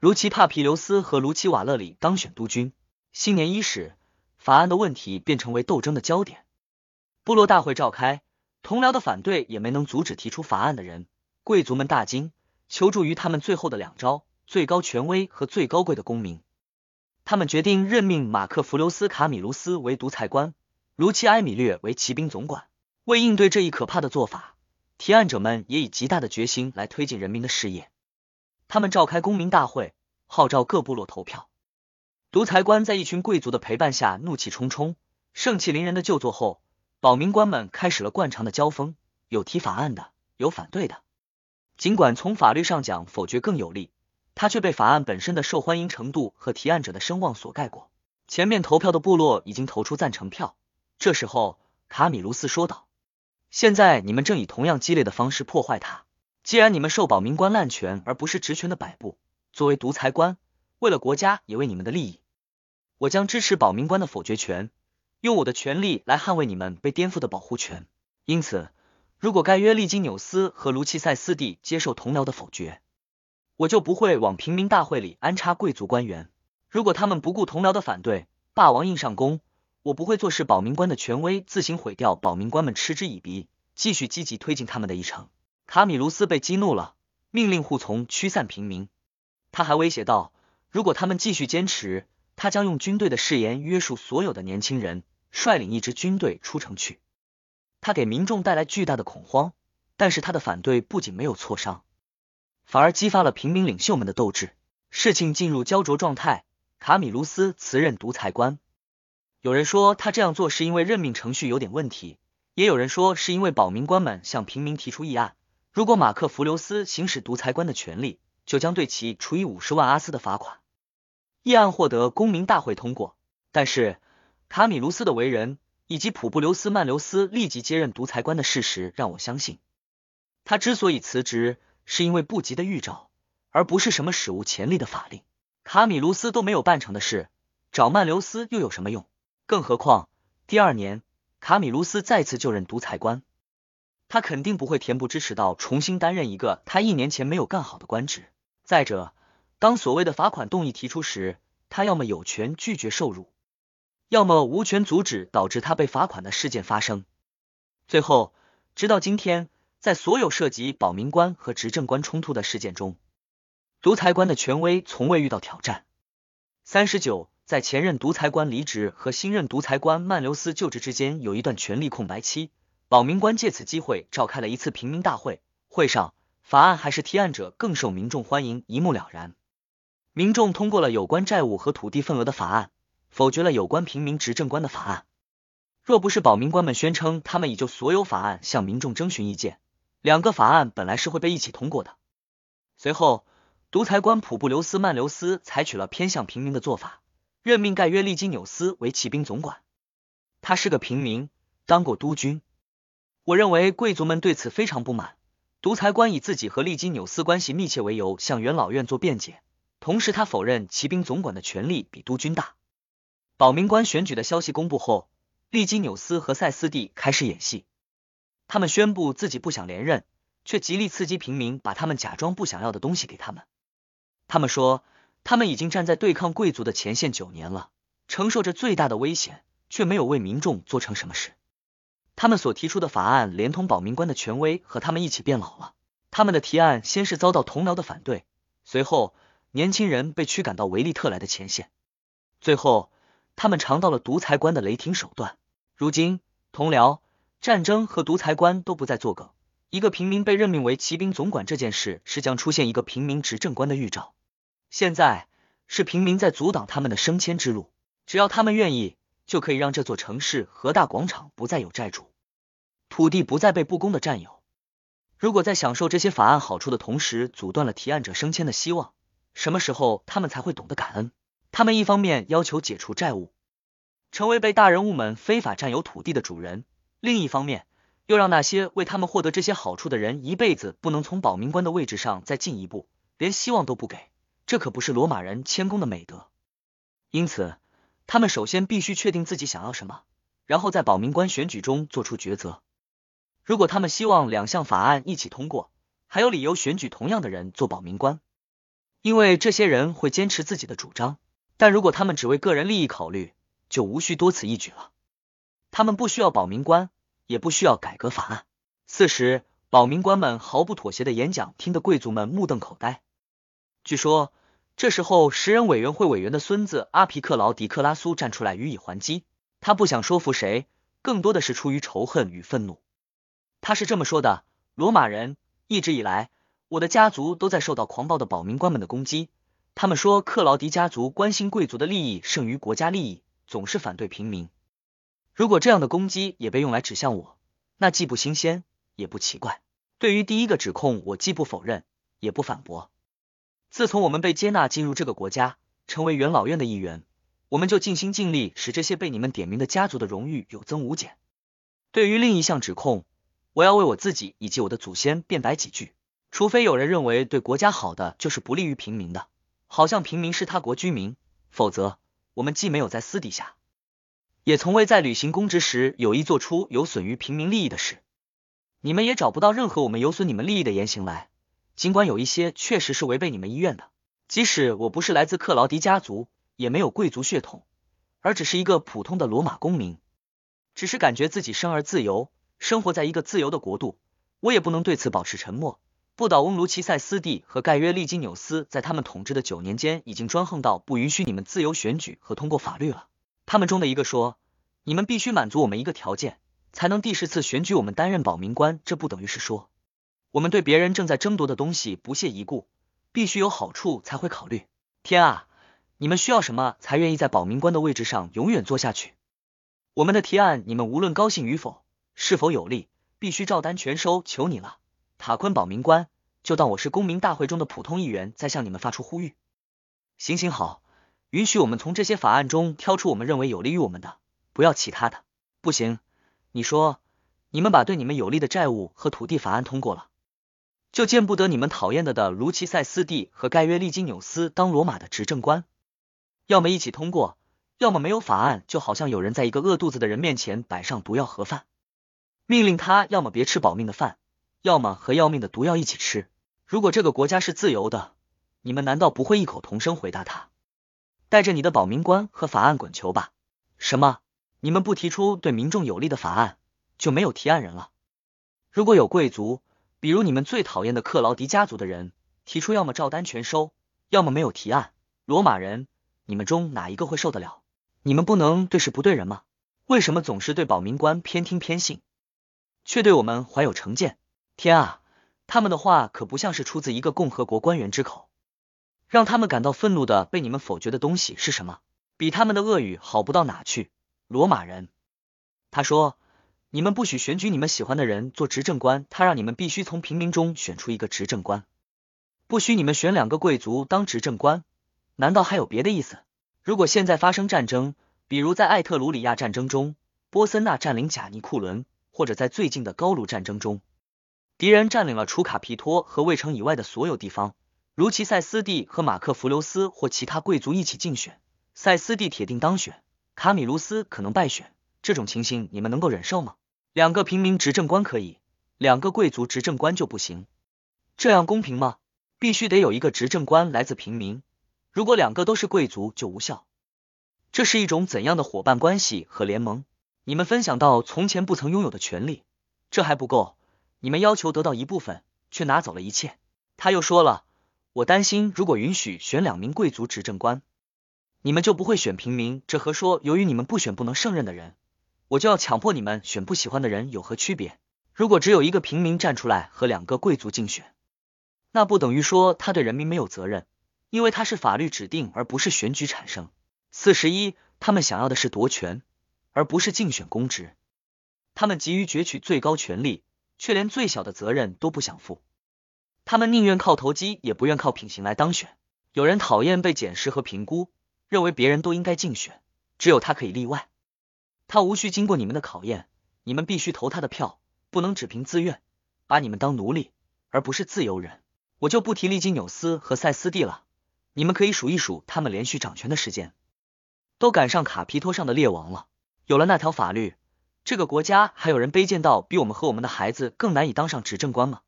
卢奇帕皮留斯和卢奇瓦勒里当选督军。新年伊始，法案的问题便成为斗争的焦点。部落大会召开，同僚的反对也没能阻止提出法案的人。贵族们大惊，求助于他们最后的两招：最高权威和最高贵的公民。他们决定任命马克·弗留斯·卡米卢斯为独裁官，卢奇埃米略为骑兵总管。为应对这一可怕的做法，提案者们也以极大的决心来推进人民的事业。他们召开公民大会，号召各部落投票。独裁官在一群贵族的陪伴下，怒气冲冲、盛气凌人的就座后，保民官们开始了惯常的交锋，有提法案的，有反对的。尽管从法律上讲否决更有利，他却被法案本身的受欢迎程度和提案者的声望所盖过。前面投票的部落已经投出赞成票。这时候，卡米卢斯说道：“现在你们正以同样激烈的方式破坏它。既然你们受保民官滥权而不是职权的摆布，作为独裁官，为了国家也为你们的利益，我将支持保民官的否决权，用我的权利来捍卫你们被颠覆的保护权。因此。”如果盖约利金纽斯和卢奇塞斯蒂接受同僚的否决，我就不会往平民大会里安插贵族官员。如果他们不顾同僚的反对，霸王硬上弓，我不会坐视保民官的权威自行毁掉保民官们嗤之以鼻，继续积极推进他们的议程。卡米卢斯被激怒了，命令护从驱散平民。他还威胁道，如果他们继续坚持，他将用军队的誓言约束所有的年轻人，率领一支军队出城去。他给民众带来巨大的恐慌，但是他的反对不仅没有挫伤，反而激发了平民领袖们的斗志。事情进入焦灼状态，卡米卢斯辞任独裁官。有人说他这样做是因为任命程序有点问题，也有人说是因为保民官们向平民提出议案，如果马克弗留斯行使独裁官的权利，就将对其处以五十万阿斯的罚款。议案获得公民大会通过，但是卡米卢斯的为人。以及普布留斯曼留斯立即接任独裁官的事实，让我相信，他之所以辞职，是因为不吉的预兆，而不是什么史无前例的法令。卡米卢斯都没有办成的事，找曼留斯又有什么用？更何况第二年，卡米卢斯再次就任独裁官，他肯定不会恬不知耻到重新担任一个他一年前没有干好的官职。再者，当所谓的罚款动议提出时，他要么有权拒绝受辱，要么无权阻止导致他被罚款的事件发生。最后，直到今天，在所有涉及保民官和执政官冲突的事件中，独裁官的权威从未遇到挑战。三十九，在前任独裁官离职和新任独裁官曼留斯就职之间有一段权力空白期，保民官借此机会召开了一次平民大会，会上法案还是提案者更受民众欢迎，一目了然。民众通过了有关债务和土地份额的法案，否决了有关平民执政官的法案。若不是保民官们宣称他们已就所有法案向民众征询意见，两个法案本来是会被一起通过的。随后。独裁官普布留斯曼留斯采取了偏向平民的做法，任命盖约利基纽斯为骑兵总管。他是个平民，当过督军。我认为贵族们对此非常不满。独裁官以自己和利基纽斯关系密切为由向元老院做辩解，同时他否认骑兵总管的权力比督军大。保民官选举的消息公布后，利基纽斯和塞斯蒂开始演戏。他们宣布自己不想连任，却极力刺激平民把他们假装不想要的东西给他们。他们说，他们已经站在对抗贵族的前线九年了，承受着最大的危险，却没有为民众做成什么事。他们所提出的法案，连同保民官的权威和他们一起变老了。他们的提案先是遭到同僚的反对，随后年轻人被驱赶到维利特来的前线，最后他们尝到了独裁官的雷霆手段。如今，同僚、战争和独裁官都不再作梗。一个平民被任命为骑兵总管这件事，是将出现一个平民执政官的预兆。现在是平民在阻挡他们的升迁之路，只要他们愿意，就可以让这座城市和大广场不再有债主，土地不再被不公的占有。如果在享受这些法案好处的同时，阻断了提案者升迁的希望，什么时候他们才会懂得感恩？他们一方面要求解除债务，成为被大人物们非法占有土地的主人，另一方面又让那些为他们获得这些好处的人一辈子不能从保民官的位置上再进一步，连希望都不给。这可不是罗马人谦恭的美德，因此他们首先必须确定自己想要什么，然后在保民官选举中做出抉择。如果他们希望两项法案一起通过，还有理由选举同样的人做保民官，因为这些人会坚持自己的主张。但如果他们只为个人利益考虑，就无需多此一举了。他们不需要保民官，也不需要改革法案。四十，保民官们毫不妥协的演讲，听得贵族们目瞪口呆。据说。这时候，十人委员会委员的孙子阿皮克劳迪克拉苏站出来予以还击。他不想说服谁，更多的是出于仇恨与愤怒。他是这么说的：“罗马人一直以来，我的家族都在受到狂暴的保民官们的攻击。他们说克劳迪家族关心贵族的利益胜于国家利益，总是反对平民。如果这样的攻击也被用来指向我，那既不新鲜，也不奇怪。对于第一个指控，我既不否认，也不反驳。”自从我们被接纳进入这个国家，成为元老院的一员，我们就尽心尽力使这些被你们点名的家族的荣誉有增无减。对于另一项指控，我要为我自己以及我的祖先辩白几句。除非有人认为对国家好的就是不利于平民的，好像平民是他国居民，否则我们既没有在私底下，也从未在履行公职时有意做出有损于平民利益的事。你们也找不到任何我们有损你们利益的言行来。尽管有一些确实是违背你们意愿的，即使我不是来自克劳迪家族，也没有贵族血统，而只是一个普通的罗马公民，只是感觉自己生而自由，生活在一个自由的国度，我也不能对此保持沉默。不倒翁卢奇塞斯蒂和盖约利基纽斯在他们统治的九年间，已经专横到不允许你们自由选举和通过法律了。他们中的一个说：“你们必须满足我们一个条件，才能第十次选举我们担任保民官。”这不等于是说。我们对别人正在争夺的东西不屑一顾，必须有好处才会考虑。天啊，你们需要什么才愿意在保民官的位置上永远坐下去？我们的提案，你们无论高兴与否，是否有利，必须照单全收。求你了，塔昆保民官，就当我是公民大会中的普通议员，在向你们发出呼吁。行行好，允许我们从这些法案中挑出我们认为有利于我们的，不要其他的。不行，你说，你们把对你们有利的债务和土地法案通过了。就见不得你们讨厌的的卢奇塞斯蒂和盖约利金纽斯当罗马的执政官，要么一起通过，要么没有法案，就好像有人在一个饿肚子的人面前摆上毒药盒饭，命令他要么别吃保命的饭，要么和要命的毒药一起吃。如果这个国家是自由的，你们难道不会异口同声回答他，带着你的保民官和法案滚球吧？什么？你们不提出对民众有利的法案，就没有提案人了？如果有贵族，比如你们最讨厌的克劳迪家族的人，提出要么照单全收，要么没有提案，罗马人，你们中哪一个会受得了？你们不能对事不对人吗？为什么总是对保民官偏听偏信，却对我们怀有成见？天啊，他们的话可不像是出自一个共和国官员之口。让他们感到愤怒的被你们否决的东西是什么？比他们的恶语好不到哪去。罗马人，他说，你们不许选举你们喜欢的人做执政官，他让你们必须从平民中选出一个执政官，不许你们选两个贵族当执政官。难道还有别的意思？如果现在发生战争，比如在艾特鲁里亚战争中，波森纳占领贾尼库伦，或者在最近的高卢战争中，敌人占领了除卡皮托和卫城以外的所有地方，如其塞斯蒂和马克弗留斯或其他贵族一起竞选，塞斯蒂铁定当选，卡米卢斯可能败选，这种情形你们能够忍受吗？两个平民执政官可以，两个贵族执政官就不行，这样公平吗？必须得有一个执政官来自平民，如果两个都是贵族就无效。这是一种怎样的伙伴关系和联盟？你们分享到从前不曾拥有的权利，这还不够。你们要求得到一部分，却拿走了一切。他又说了，我担心如果允许选两名贵族执政官，你们就不会选平民。这和说由于你们不选不能胜任的人，我就要强迫你们选不喜欢的人有何区别？如果只有一个平民站出来和两个贵族竞选，那不等于说他对人民没有责任，因为他是法律指定而不是选举产生。四十一，他们想要的是夺权，而不是竞选公职。他们急于攫取最高权力，却连最小的责任都不想负。他们宁愿靠投机，也不愿靠品行来当选。有人讨厌被检视和评估，认为别人都应该竞选，只有他可以例外。他无需经过你们的考验，你们必须投他的票，不能只凭自愿，把你们当奴隶，而不是自由人。我就不提利金纽斯和塞斯蒂了，你们可以数一数他们连续掌权的时间。都赶上卡皮托上的列王了。有了那条法律，这个国家还有人卑贱到比我们和我们的孩子更难以当上执政官吗？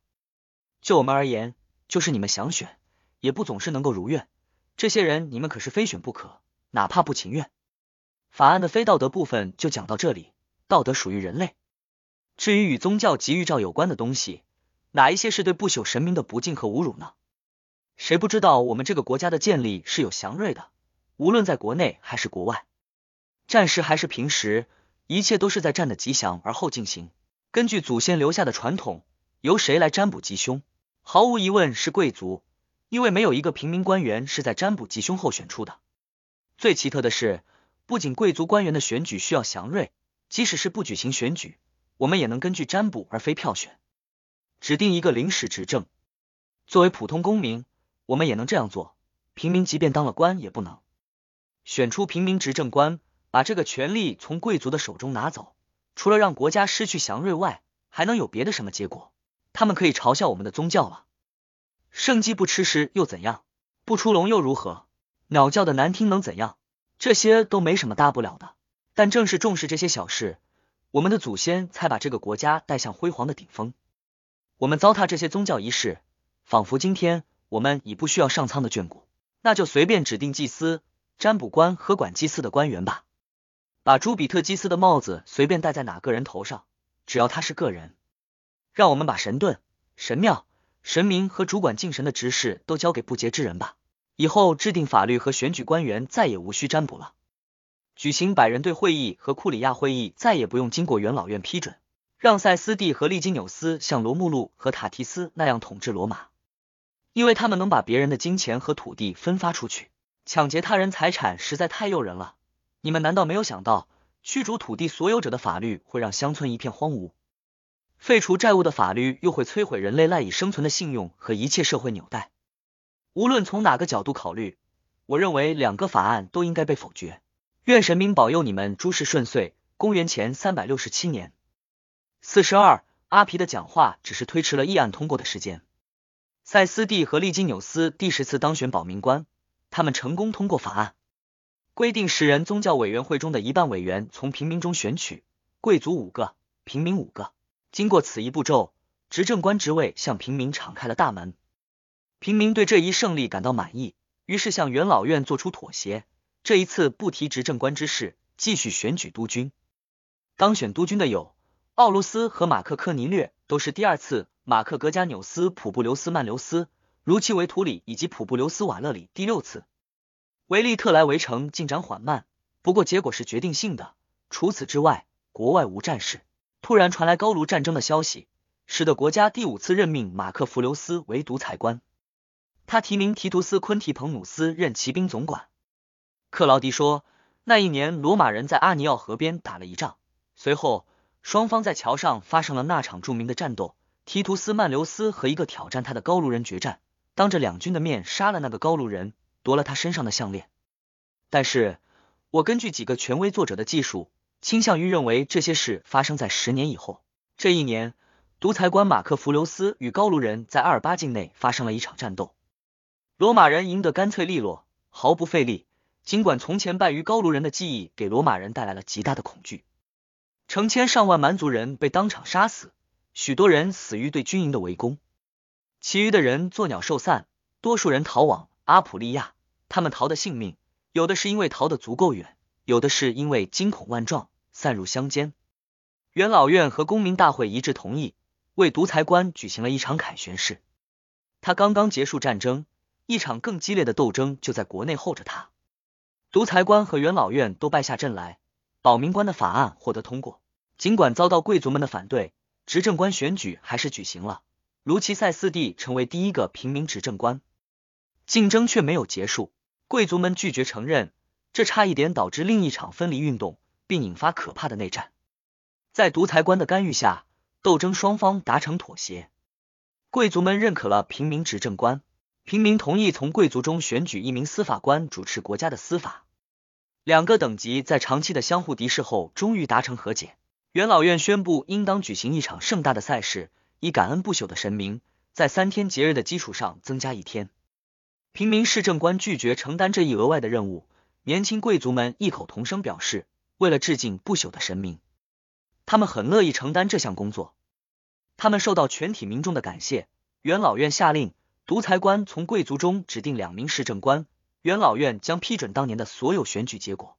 就我们而言，就是你们想选，也不总是能够如愿。这些人你们可是非选不可，哪怕不情愿。法案的非道德部分就讲到这里。道德属于人类。至于与宗教及预兆有关的东西，哪一些是对不朽神明的不敬和侮辱呢？谁不知道我们这个国家的建立是有祥瑞的？无论在国内还是国外，战时还是平时，一切都是在战的吉祥而后进行。根据祖先留下的传统，由谁来占卜吉凶？毫无疑问是贵族，因为没有一个平民官员是在占卜吉凶后选出的。最奇特的是，不仅贵族官员的选举需要祥瑞，即使是不举行选举，我们也能根据占卜而非票选，指定一个临时执政。作为普通公民，我们也能这样做，平民即便当了官也不能。选出平民执政官，把这个权力从贵族的手中拿走，除了让国家失去祥瑞外，还能有别的什么结果？他们可以嘲笑我们的宗教了。圣鸡不吃食又怎样？不出笼又如何？鸟叫的难听能怎样？这些都没什么大不了的。但正是重视这些小事，我们的祖先才把这个国家带向辉煌的顶峰。我们糟蹋这些宗教仪式，仿佛今天我们已不需要上苍的眷顾，那就随便指定祭司。占卜官和管祭祀的官员吧，把朱比特祭司的帽子随便戴在哪个人头上，只要他是个人。让我们把神盾、神庙、神明和主管敬神的执事都交给不洁之人吧。以后制定法律和选举官员再也无需占卜了。举行百人队会议和库里亚会议再也不用经过元老院批准。让塞斯蒂和利金纽斯像罗慕路和塔提斯那样统治罗马，因为他们能把别人的金钱和土地分发出去。抢劫他人财产实在太诱人了。你们难道没有想到，驱逐土地所有者的法律会让乡村一片荒芜？废除债务的法律又会摧毁人类赖以生存的信用和一切社会纽带？无论从哪个角度考虑，我认为两个法案都应该被否决。愿神明保佑你们诸事顺遂。公元前三百六十七年四十二，阿皮的讲话只是推迟了议案通过的时间。塞斯蒂和利金纽斯第十次当选保民官。他们成功通过法案，规定十人宗教委员会中的一半委员从平民中选取，贵族五个，平民五个。经过此一步骤，执政官职位向平民敞开了大门。平民对这一胜利感到满意，于是向元老院做出妥协，这一次不提执政官之事，继续选举督军。当选督军的有奥卢斯和马克科尼略，都是第二次；马克格加纽斯、普布留斯曼留斯、如期维图里以及普布留斯瓦勒里第六次。维利特莱围城进展缓慢，不过结果是决定性的。除此之外，国外无战事。突然传来高卢战争的消息，使得国家第五次任命马克弗留斯为独裁官。他提名提图斯昆提彭努斯任骑兵总管。克劳迪说，那一年罗马人在阿尼奥河边打了一仗。随后，双方在桥上发生了那场著名的战斗。提图斯曼留斯和一个挑战他的高卢人决战，当着两军的面杀了那个高卢人，夺了他身上的项链。但是，我根据几个权威作者的技术，倾向于认为这些事发生在十年以后。这一年，独裁官马克弗留斯与高卢人在阿尔巴境内发生了一场战斗，罗马人赢得干脆利落，毫不费力。尽管从前败于高卢人的记忆给罗马人带来了极大的恐惧。成千上万蛮族人被当场杀死，许多人死于对军营的围攻，其余的人作鸟兽散，多数人逃往阿普利亚。他们逃的性命，有的是因为逃得足够远，有的是因为惊恐万状，散入乡间。元老院和公民大会一致同意，为独裁官举行了一场凯旋式。他刚刚结束战争，一场更激烈的斗争就在国内候着他。独裁官和元老院都败下阵来。保民官的法案获得通过，尽管遭到贵族们的反对，执政官选举还是举行了。卢奇塞斯蒂成为第一个平民执政官，竞争却没有结束。贵族们拒绝承认，这差一点导致另一场分离运动，并引发可怕的内战。在独裁官的干预下，斗争双方达成妥协，贵族们认可了平民执政官，平民同意从贵族中选举一名司法官主持国家的司法。两个等级在长期的相互敌视后，终于达成和解。元老院宣布，应当举行一场盛大的赛事，以感恩不朽的神明，在三天节日的基础上增加一天。平民市政官拒绝承担这一额外的任务，年轻贵族们异口同声表示，为了致敬不朽的神明，他们很乐意承担这项工作。他们受到全体民众的感谢。元老院下令，独裁官从贵族中指定两名市政官。元老院将批准当年的所有选举结果。